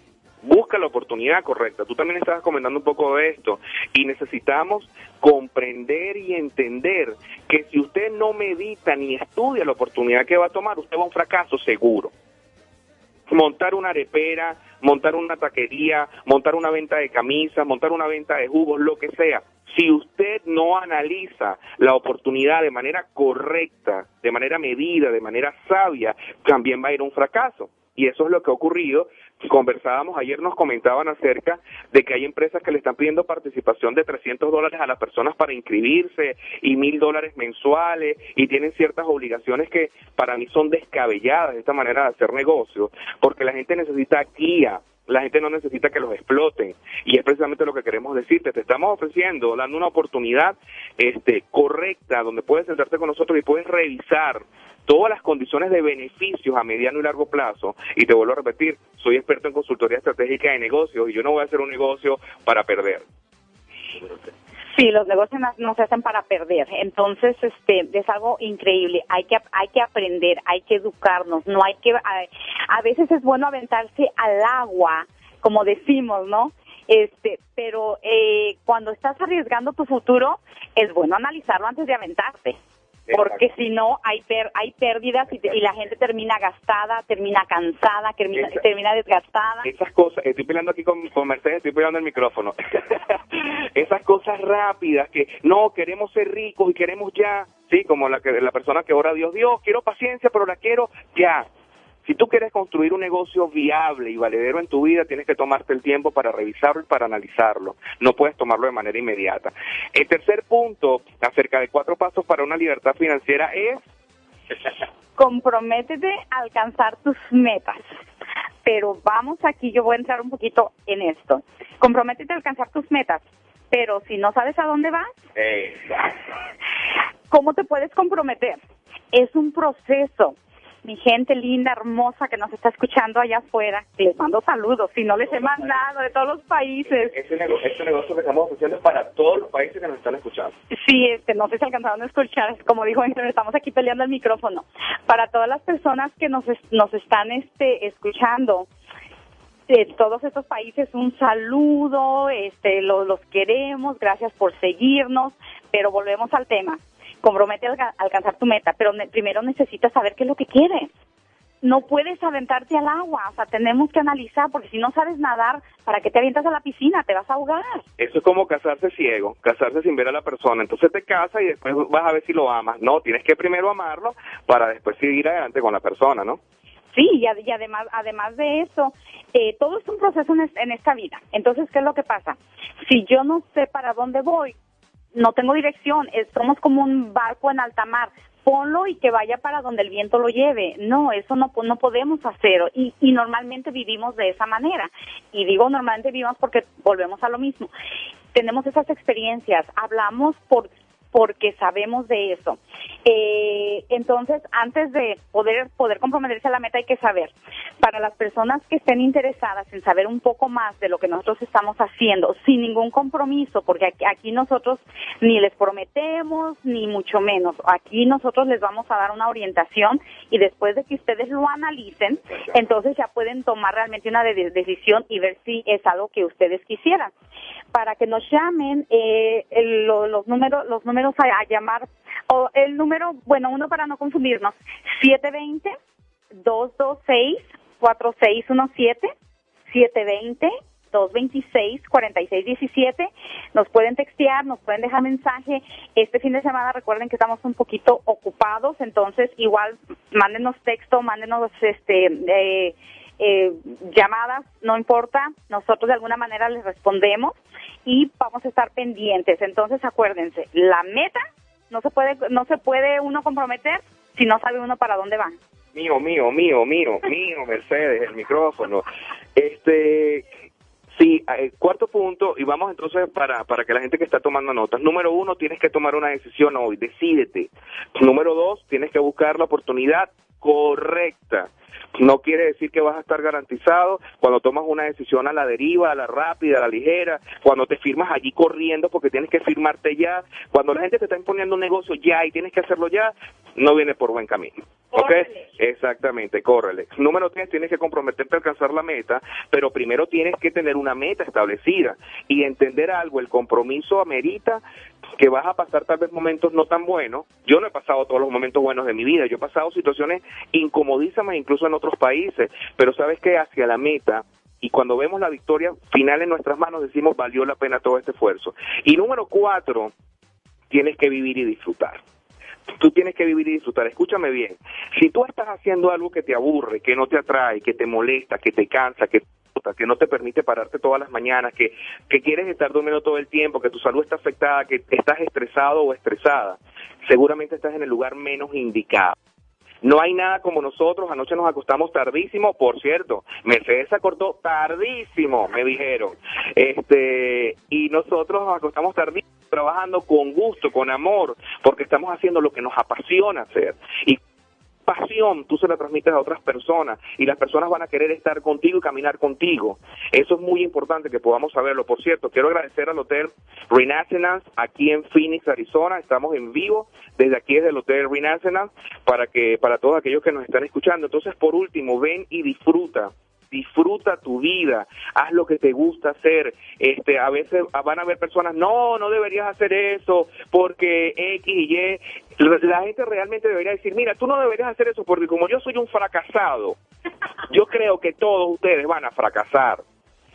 busca la oportunidad correcta. Tú también estabas comentando un poco de esto y necesitamos comprender y entender que si usted no medita ni estudia la oportunidad que va a tomar, usted va a un fracaso seguro. Montar una arepera, montar una taquería, montar una venta de camisas, montar una venta de jugos, lo que sea. Si usted no analiza la oportunidad de manera correcta, de manera medida, de manera sabia, también va a ir un fracaso. Y eso es lo que ha ocurrido. Conversábamos ayer, nos comentaban acerca de que hay empresas que le están pidiendo participación de 300 dólares a las personas para inscribirse y mil dólares mensuales y tienen ciertas obligaciones que para mí son descabelladas de esta manera de hacer negocio, porque la gente necesita guía, la gente no necesita que los exploten y es precisamente lo que queremos decirte, te estamos ofreciendo, dando una oportunidad este correcta donde puedes sentarte con nosotros y puedes revisar todas las condiciones de beneficios a mediano y largo plazo. Y te vuelvo a repetir, soy experto en consultoría estratégica de negocios y yo no voy a hacer un negocio para perder. Sí, los negocios no, se hacen para perder. Entonces, este, es algo increíble. Hay que, hay que aprender, hay que educarnos. No hay que, a, a veces es bueno aventarse al agua, como decimos, ¿no? Este, pero eh, cuando estás arriesgando tu futuro, es bueno analizarlo antes de aventarte. Porque si no, hay per, hay pérdidas y, la gente termina gastada, termina cansada, termina, Esa- termina desgastada. Esas cosas, estoy peleando aquí con, con Mercedes, estoy peleando el micrófono. [laughs] Esas cosas rápidas que no queremos ser ricos y queremos ya, sí, como la que la persona que ora a Dios, Dios, quiero paciencia, pero la quiero ya. Si tú quieres construir un negocio viable y valedero en tu vida, tienes que tomarte el tiempo para revisarlo y para analizarlo. No puedes tomarlo de manera inmediata. El tercer punto acerca de cuatro pasos para una libertad financiera es comprométete a alcanzar tus metas. Pero vamos aquí, yo voy a entrar un poquito en esto. Comprométete a alcanzar tus metas, pero si no sabes a dónde vas, ¿cómo te puedes comprometer? Es un proceso. Mi gente linda, hermosa que nos está escuchando allá afuera, les mando saludos. Si no les he mandado de todos los países. Este negocio, este negocio que estamos ofreciendo es para todos los países que nos están escuchando. Sí, este, no sé si alcanzaron a escuchar, como dijo estamos aquí peleando el micrófono. Para todas las personas que nos, nos están este, escuchando, de todos estos países, un saludo, este, lo- los queremos, gracias por seguirnos, pero volvemos al tema. Compromete a alca- alcanzar tu meta, pero primero necesitas saber qué es lo que quieres. No puedes aventarte al agua, o sea, tenemos que analizar, porque si no sabes nadar, ¿para qué te avientas a la piscina? Te vas a ahogar. Eso es como casarse ciego, casarse sin ver a la persona. Entonces te casas y después vas a ver si lo amas. No, tienes que primero amarlo para después seguir adelante con la persona, ¿no? Sí, y, ad- y además, además de eso, eh, todo es un proceso en, es- en esta vida. Entonces, ¿qué es lo que pasa? Si yo no sé para dónde voy, no tengo dirección, somos como un barco en alta mar. Ponlo y que vaya para donde el viento lo lleve. No, eso no, no podemos hacer. Y, y normalmente vivimos de esa manera. Y digo normalmente vivimos porque volvemos a lo mismo. Tenemos esas experiencias, hablamos por porque sabemos de eso. Eh, entonces, antes de poder poder comprometerse a la meta hay que saber. Para las personas que estén interesadas en saber un poco más de lo que nosotros estamos haciendo, sin ningún compromiso, porque aquí, aquí nosotros ni les prometemos ni mucho menos. Aquí nosotros les vamos a dar una orientación y después de que ustedes lo analicen, entonces ya pueden tomar realmente una de- decisión y ver si es algo que ustedes quisieran para que nos llamen eh, el- lo- los números los números a, a llamar o el número bueno uno para no confundirnos 720 226 4617 720 226 4617 nos pueden textear, nos pueden dejar mensaje. Este fin de semana recuerden que estamos un poquito ocupados, entonces igual mándenos texto, mándenos este eh, eh, llamadas, no importa, nosotros de alguna manera les respondemos y vamos a estar pendientes. Entonces acuérdense, la meta no se puede no se puede uno comprometer si no sabe uno para dónde va. Mío, mío, mío, mío, [laughs] mío, Mercedes, el micrófono. Este, Sí, eh, cuarto punto, y vamos entonces para, para que la gente que está tomando notas. Número uno, tienes que tomar una decisión hoy, decídete. Número dos, tienes que buscar la oportunidad correcta. No quiere decir que vas a estar garantizado cuando tomas una decisión a la deriva, a la rápida, a la ligera, cuando te firmas allí corriendo porque tienes que firmarte ya, cuando la gente te está imponiendo un negocio ya y tienes que hacerlo ya, no viene por buen camino. ¿Ok? Exactamente, córrele. Número tres, tienes que comprometerte a alcanzar la meta, pero primero tienes que tener una meta establecida y entender algo, el compromiso amerita que vas a pasar tal vez momentos no tan buenos. Yo no he pasado todos los momentos buenos de mi vida, yo he pasado situaciones incomodísimas incluso en otros países, pero sabes que hacia la meta y cuando vemos la victoria final en nuestras manos decimos valió la pena todo este esfuerzo. Y número cuatro, tienes que vivir y disfrutar tú tienes que vivir y disfrutar. Escúchame bien, si tú estás haciendo algo que te aburre, que no te atrae, que te molesta, que te cansa, que que no te permite pararte todas las mañanas, que, que quieres estar durmiendo todo el tiempo, que tu salud está afectada, que estás estresado o estresada, seguramente estás en el lugar menos indicado. No hay nada como nosotros, anoche nos acostamos tardísimo, por cierto, Mercedes se acostó tardísimo, me dijeron, este, y nosotros nos acostamos tardísimo trabajando con gusto, con amor, porque estamos haciendo lo que nos apasiona hacer. Y pasión tú se la transmites a otras personas y las personas van a querer estar contigo y caminar contigo. Eso es muy importante que podamos saberlo. Por cierto, quiero agradecer al Hotel Renaissance aquí en Phoenix, Arizona. Estamos en vivo desde aquí desde el Hotel Renaissance para que para todos aquellos que nos están escuchando. Entonces, por último, ven y disfruta disfruta tu vida, haz lo que te gusta hacer. Este, a veces van a haber personas, no, no deberías hacer eso porque X y Y. La gente realmente debería decir, mira, tú no deberías hacer eso porque como yo soy un fracasado, yo creo que todos ustedes van a fracasar.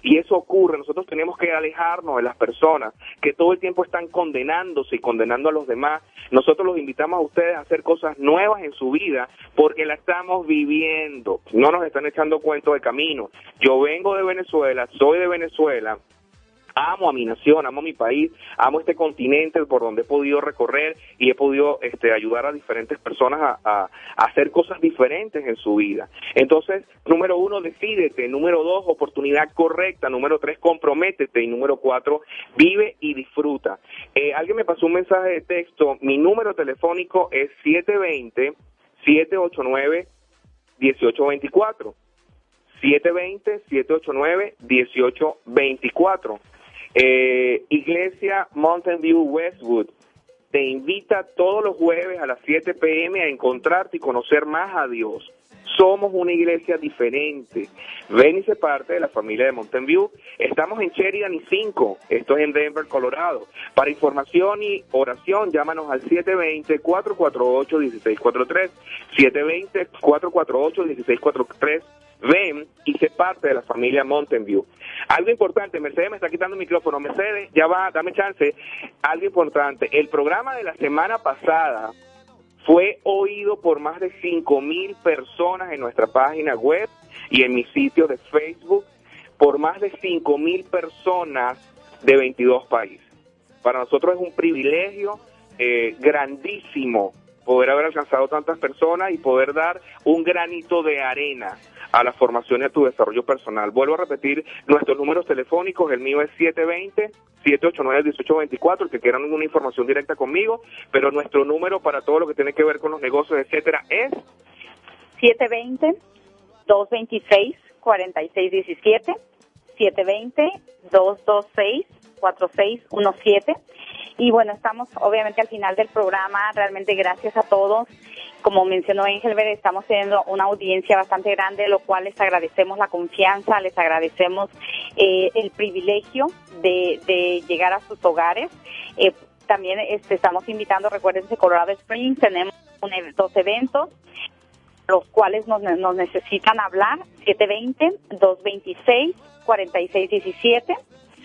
Y eso ocurre, nosotros tenemos que alejarnos de las personas que todo el tiempo están condenándose y condenando a los demás. Nosotros los invitamos a ustedes a hacer cosas nuevas en su vida porque la estamos viviendo. No nos están echando cuentos de camino. Yo vengo de Venezuela, soy de Venezuela, amo a mi nación, amo a mi país, amo este continente por donde he podido recorrer y he podido este, ayudar a diferentes personas a, hacer cosas diferentes en su vida. Entonces, número uno, decídete. Número dos, oportunidad correcta. Número tres, comprométete. Y número cuatro, vive y disfruta. Eh, alguien me pasó un mensaje de texto. Mi número telefónico es 720-789-1824. 720-789-1824. Eh, Iglesia Mountain View Westwood te invita todos los jueves a las 7 pm a encontrarte y conocer más a Dios. Somos una iglesia diferente. Ven y se parte de la familia de Mountain View. Estamos en Sheridan y 5. Esto es en Denver, Colorado. Para información y oración, llámanos al 720-448-1643. 720-448-1643 ven y se parte de la familia Mountain View. Algo importante, Mercedes me está quitando el micrófono. Mercedes, ya va, dame chance. Algo importante, el programa de la semana pasada fue oído por más de 5 mil personas en nuestra página web y en mi sitio de Facebook, por más de 5 mil personas de 22 países. Para nosotros es un privilegio eh, grandísimo poder haber alcanzado tantas personas y poder dar un granito de arena a la formación y a tu desarrollo personal. Vuelvo a repetir nuestros números telefónicos, el mío es 720-789-1824, el que quieran una información directa conmigo, pero nuestro número para todo lo que tiene que ver con los negocios, etcétera, es 720-226-4617, 720-226-4617. Y bueno, estamos obviamente al final del programa, realmente gracias a todos como mencionó Engelbert, estamos teniendo una audiencia bastante grande, lo cual les agradecemos la confianza, les agradecemos eh, el privilegio de, llegar a sus hogares. Eh, también este, estamos invitando, recuérdense, Colorado Springs, tenemos dos eventos los cuales nos, nos necesitan hablar, 720-226-4617,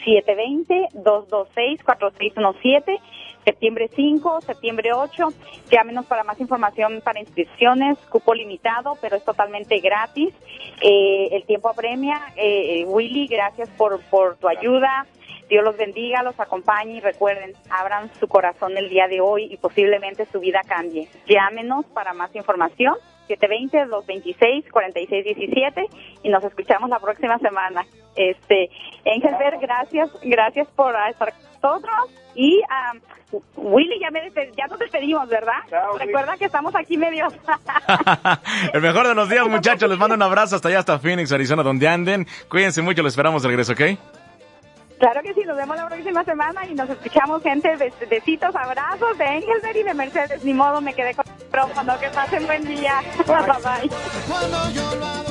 720-226-4617 septiembre 5, septiembre 8. Llámenos para más información para inscripciones, cupo limitado, pero es totalmente gratis. Eh, el tiempo apremia. Eh, Willy, gracias por, por tu ayuda. Dios los bendiga, los acompañe y recuerden, abran su corazón el día de hoy y posiblemente su vida cambie. Llámenos para más información 720-226-4617 y nos escuchamos la próxima semana. Este, Engelbert, gracias, gracias por estar con nosotros y um, Willy, ya, me ya nos despedimos, ¿verdad? Recuerda que estamos aquí medio... [laughs] El mejor de los días, [laughs] muchachos. Les mando un abrazo hasta allá, hasta Phoenix, Arizona, donde anden. Cuídense mucho, los esperamos de regreso, ¿ok? Claro que sí, nos vemos la próxima semana y nos escuchamos, gente. Bes- Besitos, abrazos de Engelbert y de Mercedes. Ni modo, me quedé con el micrófono. Que pasen buen día. Bye bye.